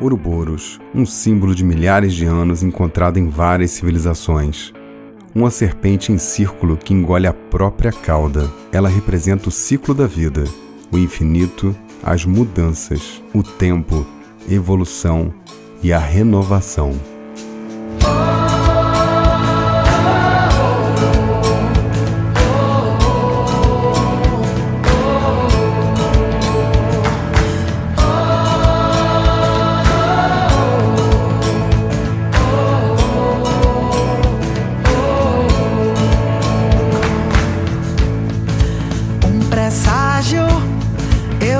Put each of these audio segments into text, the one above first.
Ouroboros, um símbolo de milhares de anos encontrado em várias civilizações. Uma serpente em círculo que engole a própria cauda. Ela representa o ciclo da vida, o infinito, as mudanças, o tempo, evolução e a renovação.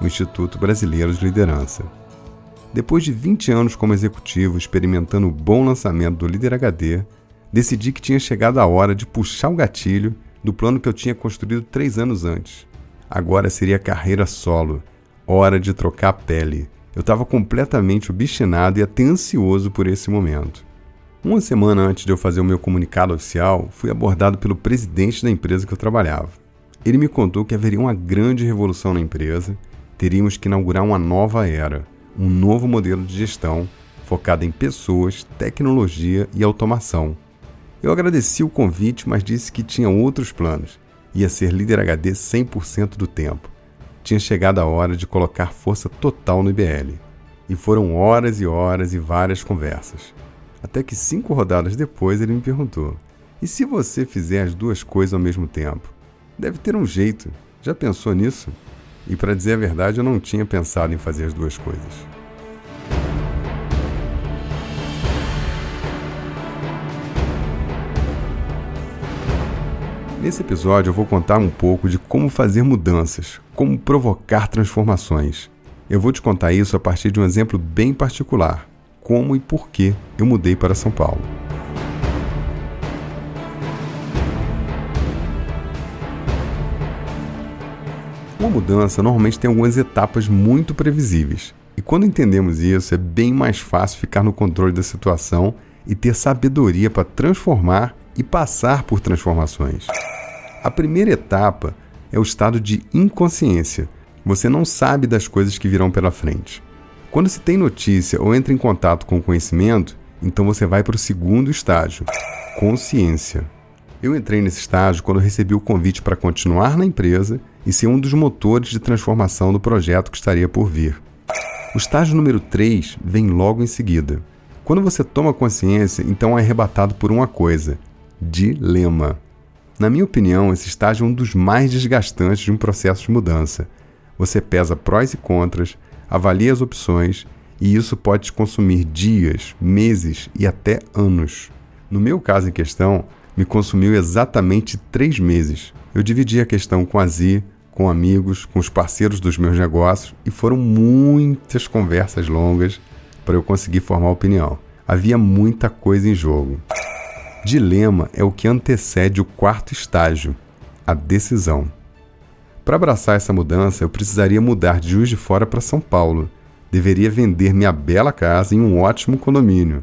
o Instituto Brasileiro de Liderança. Depois de 20 anos como executivo experimentando o bom lançamento do Líder HD, decidi que tinha chegado a hora de puxar o gatilho do plano que eu tinha construído três anos antes. Agora seria carreira solo, hora de trocar a pele eu estava completamente obstinado e até ansioso por esse momento. Uma semana antes de eu fazer o meu comunicado oficial, fui abordado pelo presidente da empresa que eu trabalhava. Ele me contou que haveria uma grande revolução na empresa, teríamos que inaugurar uma nova era, um novo modelo de gestão focado em pessoas, tecnologia e automação. Eu agradeci o convite, mas disse que tinha outros planos. Ia ser líder HD 100% do tempo tinha chegado a hora de colocar força total no IBL. E foram horas e horas e várias conversas. Até que cinco rodadas depois ele me perguntou: E se você fizer as duas coisas ao mesmo tempo? Deve ter um jeito. Já pensou nisso? E para dizer a verdade, eu não tinha pensado em fazer as duas coisas. Nesse episódio eu vou contar um pouco de como fazer mudanças, como provocar transformações. Eu vou te contar isso a partir de um exemplo bem particular: como e por que eu mudei para São Paulo. Uma mudança normalmente tem algumas etapas muito previsíveis. E quando entendemos isso, é bem mais fácil ficar no controle da situação e ter sabedoria para transformar e passar por transformações. A primeira etapa é o estado de inconsciência. Você não sabe das coisas que virão pela frente. Quando se tem notícia ou entra em contato com o conhecimento, então você vai para o segundo estágio, consciência. Eu entrei nesse estágio quando recebi o convite para continuar na empresa e ser um dos motores de transformação do projeto que estaria por vir. O estágio número 3 vem logo em seguida. Quando você toma consciência, então é arrebatado por uma coisa: dilema. Na minha opinião, esse estágio é um dos mais desgastantes de um processo de mudança. Você pesa prós e contras, avalia as opções e isso pode te consumir dias, meses e até anos. No meu caso em questão, me consumiu exatamente três meses. Eu dividi a questão com a Zi, com amigos, com os parceiros dos meus negócios e foram muitas conversas longas para eu conseguir formar opinião. Havia muita coisa em jogo. Dilema é o que antecede o quarto estágio, a decisão. Para abraçar essa mudança, eu precisaria mudar de Juiz de Fora para São Paulo. Deveria vender minha bela casa em um ótimo condomínio.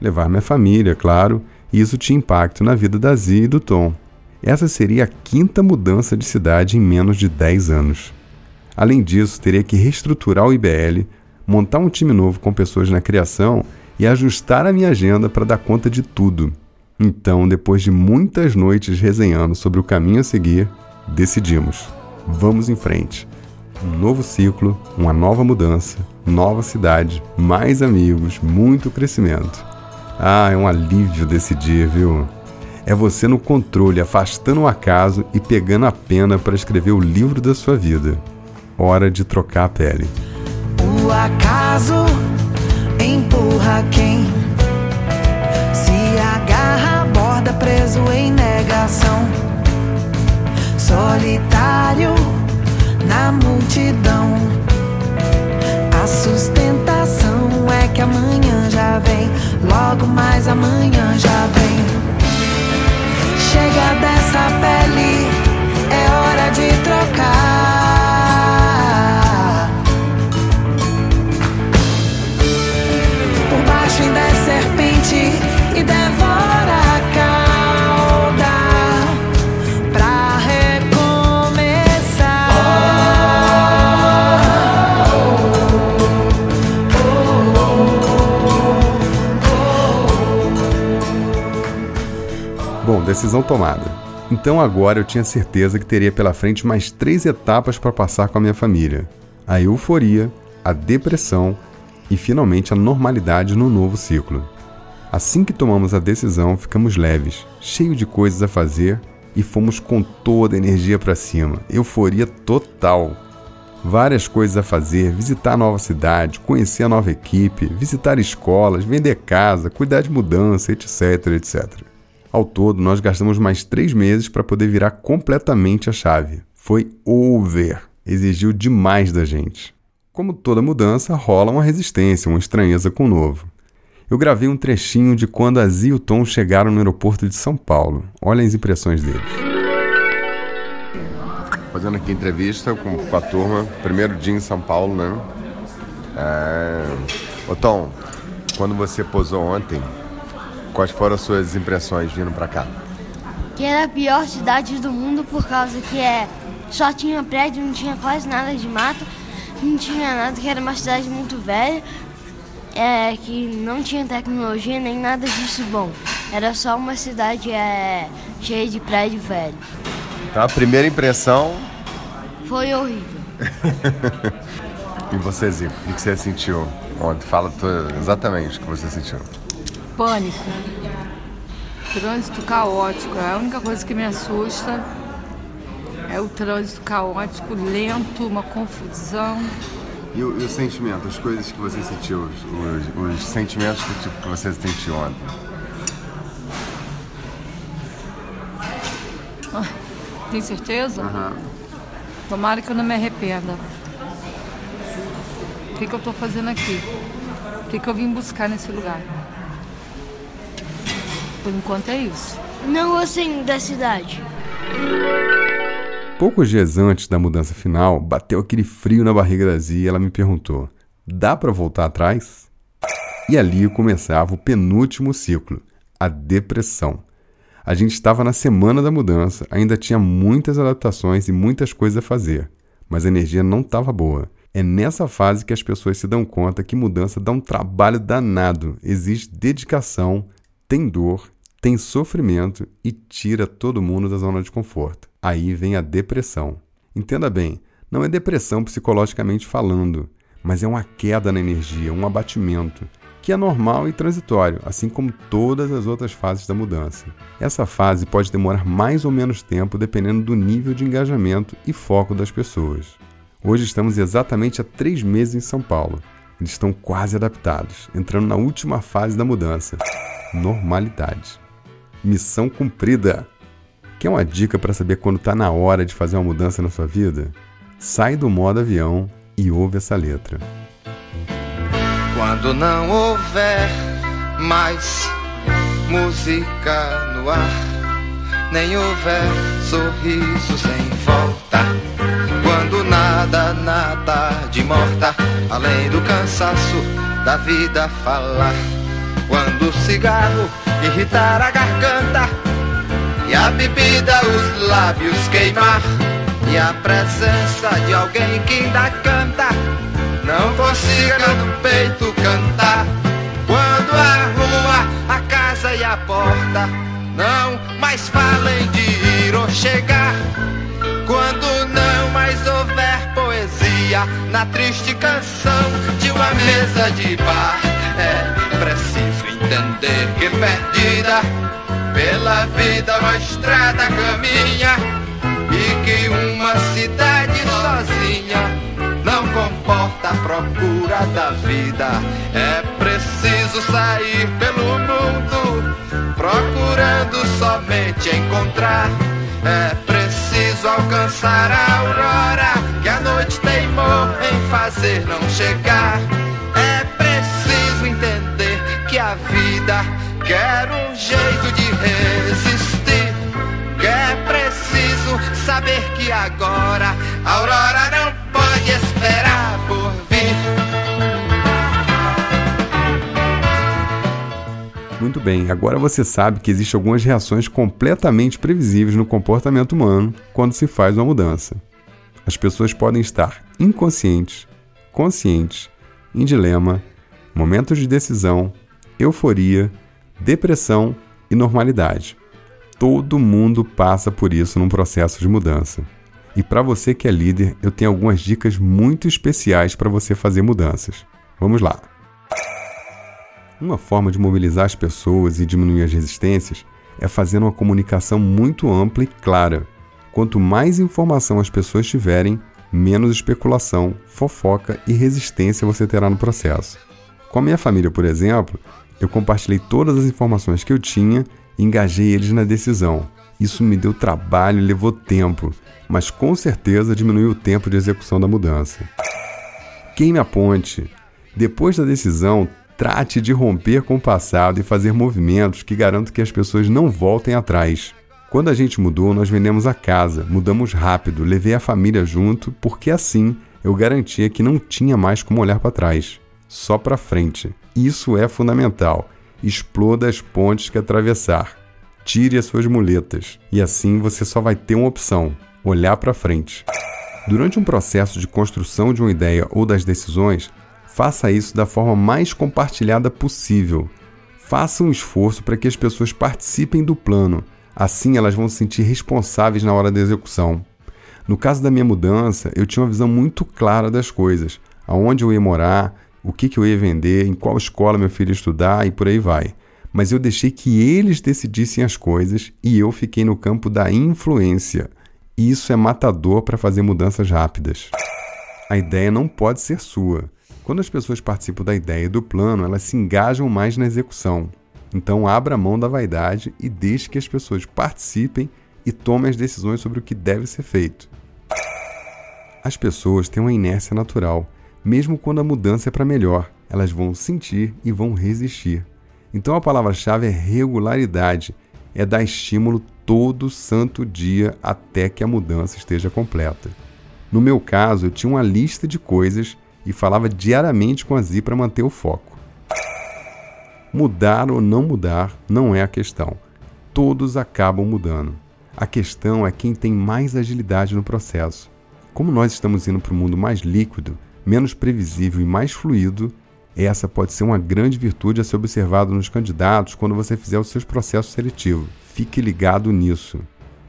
Levar minha família, claro, e isso tinha impacto na vida da Zia e do Tom. Essa seria a quinta mudança de cidade em menos de 10 anos. Além disso, teria que reestruturar o IBL, montar um time novo com pessoas na criação e ajustar a minha agenda para dar conta de tudo. Então, depois de muitas noites resenhando sobre o caminho a seguir, decidimos: vamos em frente. Um novo ciclo, uma nova mudança, nova cidade, mais amigos, muito crescimento. Ah, é um alívio decidir, viu? É você no controle, afastando o acaso e pegando a pena para escrever o livro da sua vida. Hora de trocar a pele. O acaso empurra quem preso em negação, solitário na multidão. A sustentação é amanhã já vem. Logo mais amanhã decisão tomada. Então agora eu tinha certeza que teria pela frente mais três etapas para passar com a minha família: a euforia, a depressão e finalmente a normalidade no novo ciclo. Assim que tomamos a decisão, ficamos leves, cheios de coisas a fazer e fomos com toda a energia para cima. Euforia total. Várias coisas a fazer: visitar a nova cidade, conhecer a nova equipe, visitar escolas, vender casa, cuidar de mudança, etc, etc. Ao todo, nós gastamos mais três meses para poder virar completamente a chave. Foi over. Exigiu demais da gente. Como toda mudança, rola uma resistência, uma estranheza com o novo. Eu gravei um trechinho de quando a Zia e o Tom chegaram no aeroporto de São Paulo. Olha as impressões deles. Fazendo aqui entrevista com, com a turma, primeiro dia em São Paulo, né? É... Ô Tom, quando você posou ontem, quais foram as suas impressões vindo pra cá? Que era a pior cidade do mundo por causa que é só tinha prédio, não tinha quase nada de mato, não tinha nada, que era uma cidade muito velha, é, que não tinha tecnologia nem nada disso bom. Era só uma cidade é, cheia de prédio velho. Tá, a primeira impressão. Foi horrível. e você, Zico, o que você sentiu ontem? Fala exatamente o que você sentiu. Pânico. Trânsito caótico. É a única coisa que me assusta é o trânsito caótico, lento, uma confusão. E o, e o sentimento, as coisas que você sentiu, os, os sentimentos que, tipo, que você sentiu ontem? Ah, tem certeza? Uhum. Tomara que eu não me arrependa. O que, que eu estou fazendo aqui? O que, que eu vim buscar nesse lugar? Por enquanto é isso. Não gostei da cidade. Poucos dias antes da mudança final, bateu aquele frio na barriga da Zia e ela me perguntou: dá para voltar atrás? E ali começava o penúltimo ciclo, a depressão. A gente estava na semana da mudança, ainda tinha muitas adaptações e muitas coisas a fazer, mas a energia não estava boa. É nessa fase que as pessoas se dão conta que mudança dá um trabalho danado, exige dedicação, tem dor, tem sofrimento e tira todo mundo da zona de conforto. Aí vem a depressão. Entenda bem, não é depressão psicologicamente falando, mas é uma queda na energia, um abatimento, que é normal e transitório, assim como todas as outras fases da mudança. Essa fase pode demorar mais ou menos tempo dependendo do nível de engajamento e foco das pessoas. Hoje estamos exatamente há três meses em São Paulo. Eles estão quase adaptados, entrando na última fase da mudança normalidade. Missão cumprida! Quer uma dica para saber quando está na hora de fazer uma mudança na sua vida? Sai do modo avião e ouve essa letra. Quando não houver mais música no ar, nem houver sorriso sem volta. Quando nada, nada de morta, além do cansaço da vida falar. Quando o cigarro irritar a garganta e a bebida os lábios queimar. E a presença de alguém que ainda canta. Não consiga no peito cantar. Quando a rua, a casa e a porta não mais falem de ir ou chegar. Quando não mais houver poesia na triste canção de uma mesa de bar. É que perdida pela vida uma estrada caminha e que uma cidade sozinha não comporta a procura da vida. É preciso sair pelo mundo procurando somente encontrar. É preciso alcançar a aurora que a noite teimou em fazer não chegar. Saber que agora a aurora não pode esperar por vir. Muito bem, agora você sabe que existem algumas reações completamente previsíveis no comportamento humano quando se faz uma mudança. As pessoas podem estar inconscientes, conscientes, em dilema, momentos de decisão, euforia, depressão e normalidade. Todo mundo passa por isso num processo de mudança. E para você que é líder, eu tenho algumas dicas muito especiais para você fazer mudanças. Vamos lá! Uma forma de mobilizar as pessoas e diminuir as resistências é fazendo uma comunicação muito ampla e clara. Quanto mais informação as pessoas tiverem, menos especulação, fofoca e resistência você terá no processo. Com a minha família, por exemplo, eu compartilhei todas as informações que eu tinha engajei eles na decisão. Isso me deu trabalho e levou tempo, mas com certeza diminuiu o tempo de execução da mudança. Queime a ponte. Depois da decisão, Trate de romper com o passado e fazer movimentos que garantam que as pessoas não voltem atrás. Quando a gente mudou, nós vendemos a casa, mudamos rápido, levei a família junto, porque assim eu garantia que não tinha mais como olhar para trás, só para frente. Isso é fundamental. Exploda as pontes que atravessar. Tire as suas muletas e assim você só vai ter uma opção: olhar para frente. Durante um processo de construção de uma ideia ou das decisões, Faça isso da forma mais compartilhada possível. Faça um esforço para que as pessoas participem do plano. Assim elas vão se sentir responsáveis na hora da execução. No caso da minha mudança, eu tinha uma visão muito clara das coisas: aonde eu ia morar, o que, que eu ia vender, em qual escola meu filho ia estudar e por aí vai. Mas eu deixei que eles decidissem as coisas e eu fiquei no campo da influência. Isso é matador para fazer mudanças rápidas. A ideia não pode ser sua. Quando as pessoas participam da ideia e do plano, elas se engajam mais na execução. Então, abra mão da vaidade e deixe que as pessoas participem e tomem as decisões sobre o que deve ser feito. As pessoas têm uma inércia natural. Mesmo quando a mudança é para melhor, elas vão sentir e vão resistir. Então, a palavra-chave é regularidade é dar estímulo todo santo dia até que a mudança esteja completa. No meu caso, eu tinha uma lista de coisas e falava diariamente com a Zi para manter o foco. Mudar ou não mudar não é a questão. Todos acabam mudando. A questão é quem tem mais agilidade no processo. Como nós estamos indo para um mundo mais líquido, menos previsível e mais fluido, essa pode ser uma grande virtude a ser observado nos candidatos quando você fizer os seus processos seletivos. Fique ligado nisso.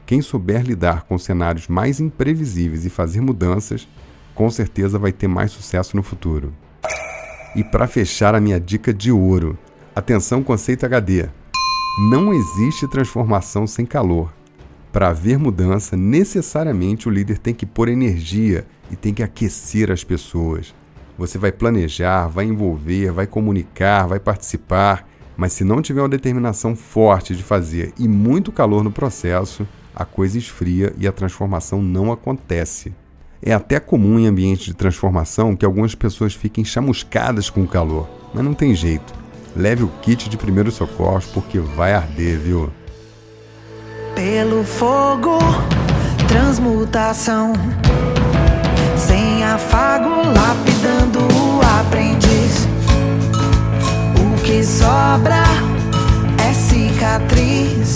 Quem souber lidar com cenários mais imprevisíveis e fazer mudanças com certeza vai ter mais sucesso no futuro. E para fechar a minha dica de ouro, atenção conceito HD. Não existe transformação sem calor. Para haver mudança, necessariamente o líder tem que pôr energia e tem que aquecer as pessoas. Você vai planejar, vai envolver, vai comunicar, vai participar, mas se não tiver uma determinação forte de fazer e muito calor no processo, a coisa esfria e a transformação não acontece. É até comum em ambientes de transformação que algumas pessoas fiquem chamuscadas com o calor, mas não tem jeito. Leve o kit de primeiros socorros porque vai arder, viu? Pelo fogo, transmutação. Sem afago, lapidando o aprendiz. O que sobra é cicatriz.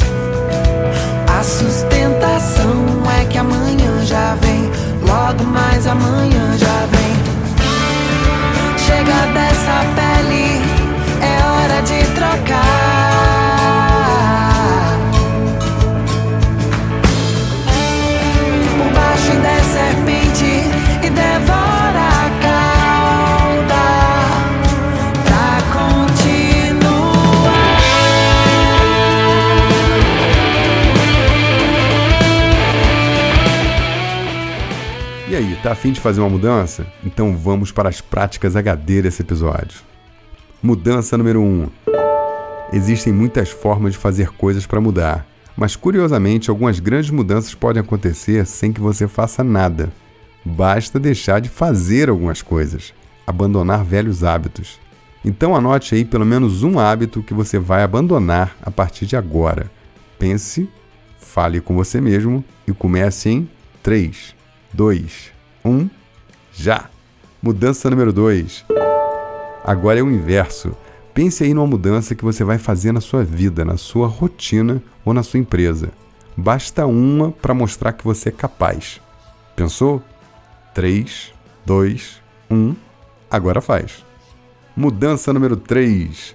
A sustentação é que amanhã já vem logo mais amanhã já vem. Chega dessa pele, é hora de trocar. Tá afim de fazer uma mudança? Então vamos para as práticas HD desse episódio. Mudança número 1. Um. Existem muitas formas de fazer coisas para mudar, mas curiosamente algumas grandes mudanças podem acontecer sem que você faça nada. Basta deixar de fazer algumas coisas, abandonar velhos hábitos. Então anote aí pelo menos um hábito que você vai abandonar a partir de agora. Pense, fale com você mesmo e comece em 3, 2, 1, já! Mudança número 2. Agora é o inverso. Pense aí numa mudança que você vai fazer na sua vida, na sua rotina ou na sua empresa. Basta uma para mostrar que você é capaz. Pensou? 3, 2, 1. Agora faz. Mudança número 3.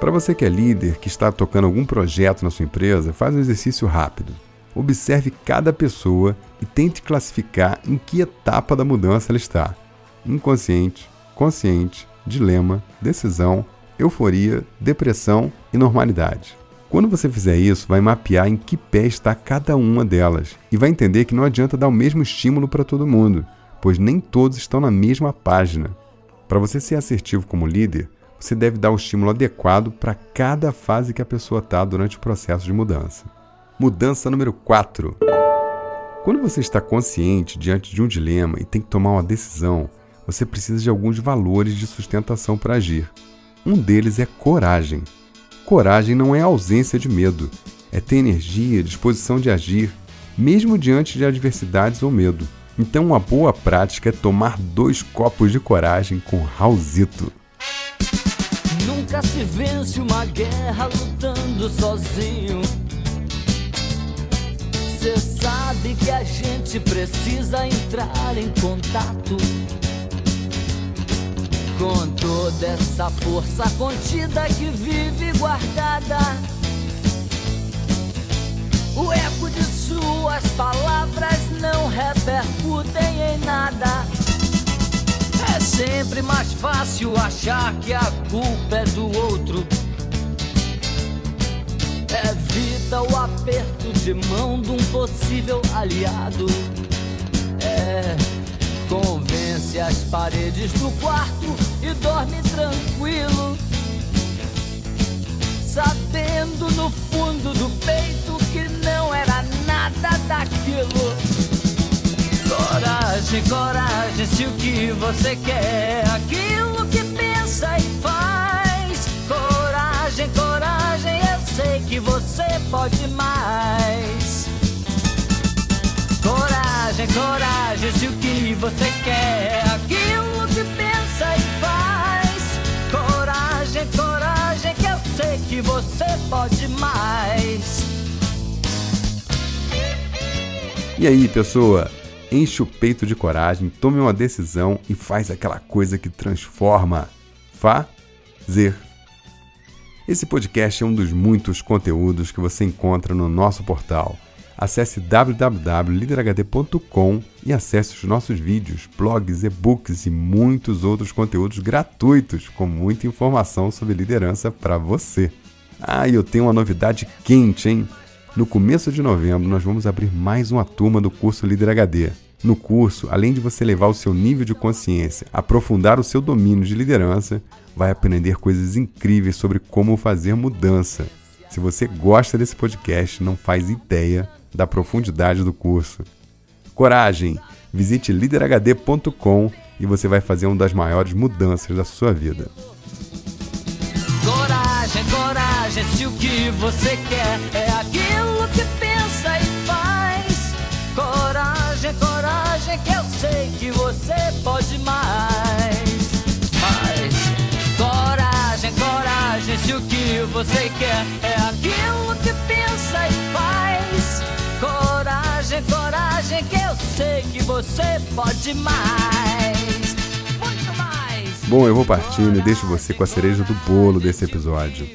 Para você que é líder, que está tocando algum projeto na sua empresa, faz um exercício rápido. Observe cada pessoa e tente classificar em que etapa da mudança ela está: inconsciente, consciente, dilema, decisão, euforia, depressão e normalidade. Quando você fizer isso, vai mapear em que pé está cada uma delas e vai entender que não adianta dar o mesmo estímulo para todo mundo, pois nem todos estão na mesma página. Para você ser assertivo como líder, você deve dar o estímulo adequado para cada fase que a pessoa está durante o processo de mudança. Mudança número 4. Quando você está consciente diante de um dilema e tem que tomar uma decisão, você precisa de alguns valores de sustentação para agir. Um deles é coragem. Coragem não é ausência de medo, é ter energia, disposição de agir, mesmo diante de adversidades ou medo. Então, uma boa prática é tomar dois copos de coragem com Raulzito. Nunca se vence uma guerra lutando sozinho. Cê sabe que a gente precisa entrar em contato com toda essa força contida que vive guardada. O eco de suas palavras não repercutem em nada. É sempre mais fácil achar que a culpa é do outro. Evita o aperto de mão de um possível aliado. É, convence as paredes do quarto e dorme tranquilo, sabendo no fundo do peito que não era nada daquilo. Coragem, coragem, se o que você quer é aquilo que pensa e faz. Coragem, coragem, que você pode mais. Coragem, coragem, se o que você quer é aquilo que pensa e faz. Coragem, coragem, que eu sei que você pode mais. E aí, pessoa? Enche o peito de coragem, tome uma decisão e faz aquela coisa que transforma. Fazer. Esse podcast é um dos muitos conteúdos que você encontra no nosso portal. Acesse www.liderhd.com e acesse os nossos vídeos, blogs, e-books e muitos outros conteúdos gratuitos com muita informação sobre liderança para você. Ah, e eu tenho uma novidade quente, hein? No começo de novembro, nós vamos abrir mais uma turma do curso Líder HD. No curso, além de você levar o seu nível de consciência, aprofundar o seu domínio de liderança, vai aprender coisas incríveis sobre como fazer mudança. Se você gosta desse podcast, não faz ideia da profundidade do curso. Coragem! Visite liderhd.com e você vai fazer uma das maiores mudanças da sua vida. Coragem, coragem, se o que você quer é aquilo que pensa coragem, que eu sei que você pode mais. Mas coragem, coragem, se o que você quer é aquilo que pensa e faz. Coragem, coragem, que eu sei que você pode mais. Muito mais. Bom, eu vou partindo e deixo você com a cereja do bolo desse episódio.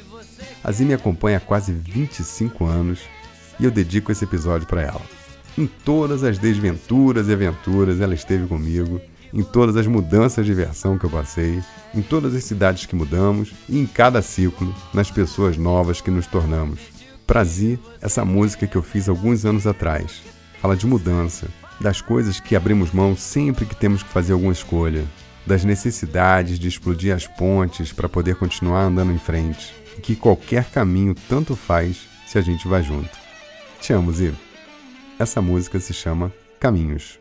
A Zi me acompanha há quase 25 anos e eu dedico esse episódio para ela. Em todas as desventuras e aventuras ela esteve comigo, em todas as mudanças de versão que eu passei, em todas as cidades que mudamos e em cada ciclo, nas pessoas novas que nos tornamos. Prazi, essa música que eu fiz alguns anos atrás, fala de mudança, das coisas que abrimos mão sempre que temos que fazer alguma escolha, das necessidades de explodir as pontes para poder continuar andando em frente, e que qualquer caminho tanto faz se a gente vai junto. Te amo, Zi. Essa música se chama Caminhos.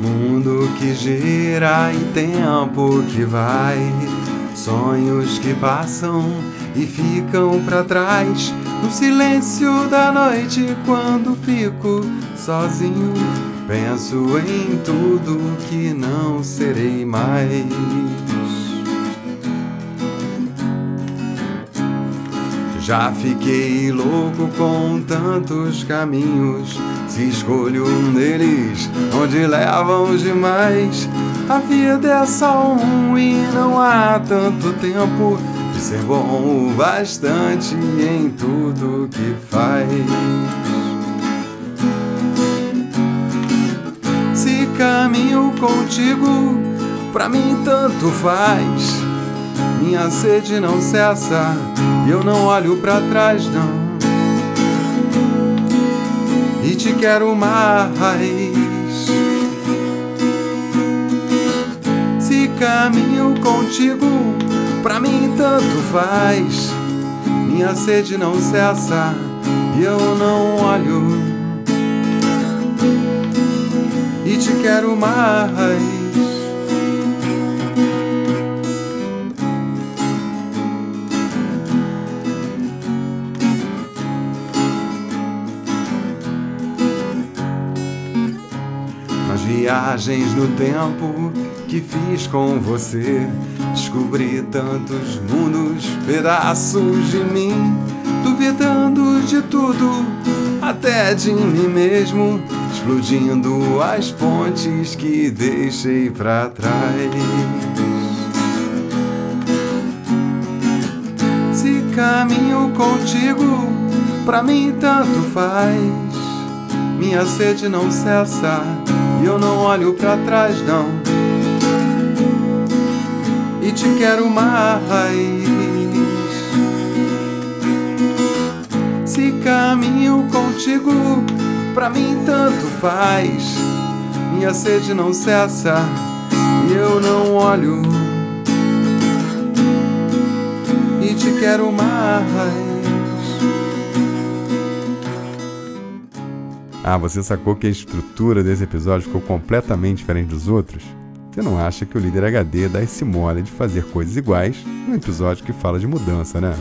Mundo que gira e tempo que vai, sonhos que passam e ficam para trás. No silêncio da noite, quando fico sozinho penso em tudo que não serei mais. Já fiquei louco com tantos caminhos. Se escolho um deles, onde levam demais. A vida é só um e não há tanto tempo de ser bom o bastante em tudo que faz. Caminho contigo, pra mim tanto faz. Minha sede não cessa e eu não olho para trás não. E te quero mais. Se caminho contigo, pra mim tanto faz. Minha sede não cessa e eu não olho. E te quero mais. viagens no tempo que fiz com você. Descobri tantos mundos, pedaços de mim, duvidando de tudo, até de mim mesmo, explodindo as pontes que deixei para trás. Se caminho contigo, pra mim tanto faz. Minha sede não cessa e eu não olho para trás não. E te quero mais. Se caminho contigo, pra mim tanto faz. Minha sede não cessa e eu não olho. E te quero mais. Ah, você sacou que a estrutura desse episódio ficou completamente diferente dos outros? Você não acha que o líder HD dá esse mole de fazer coisas iguais num episódio que fala de mudança, né?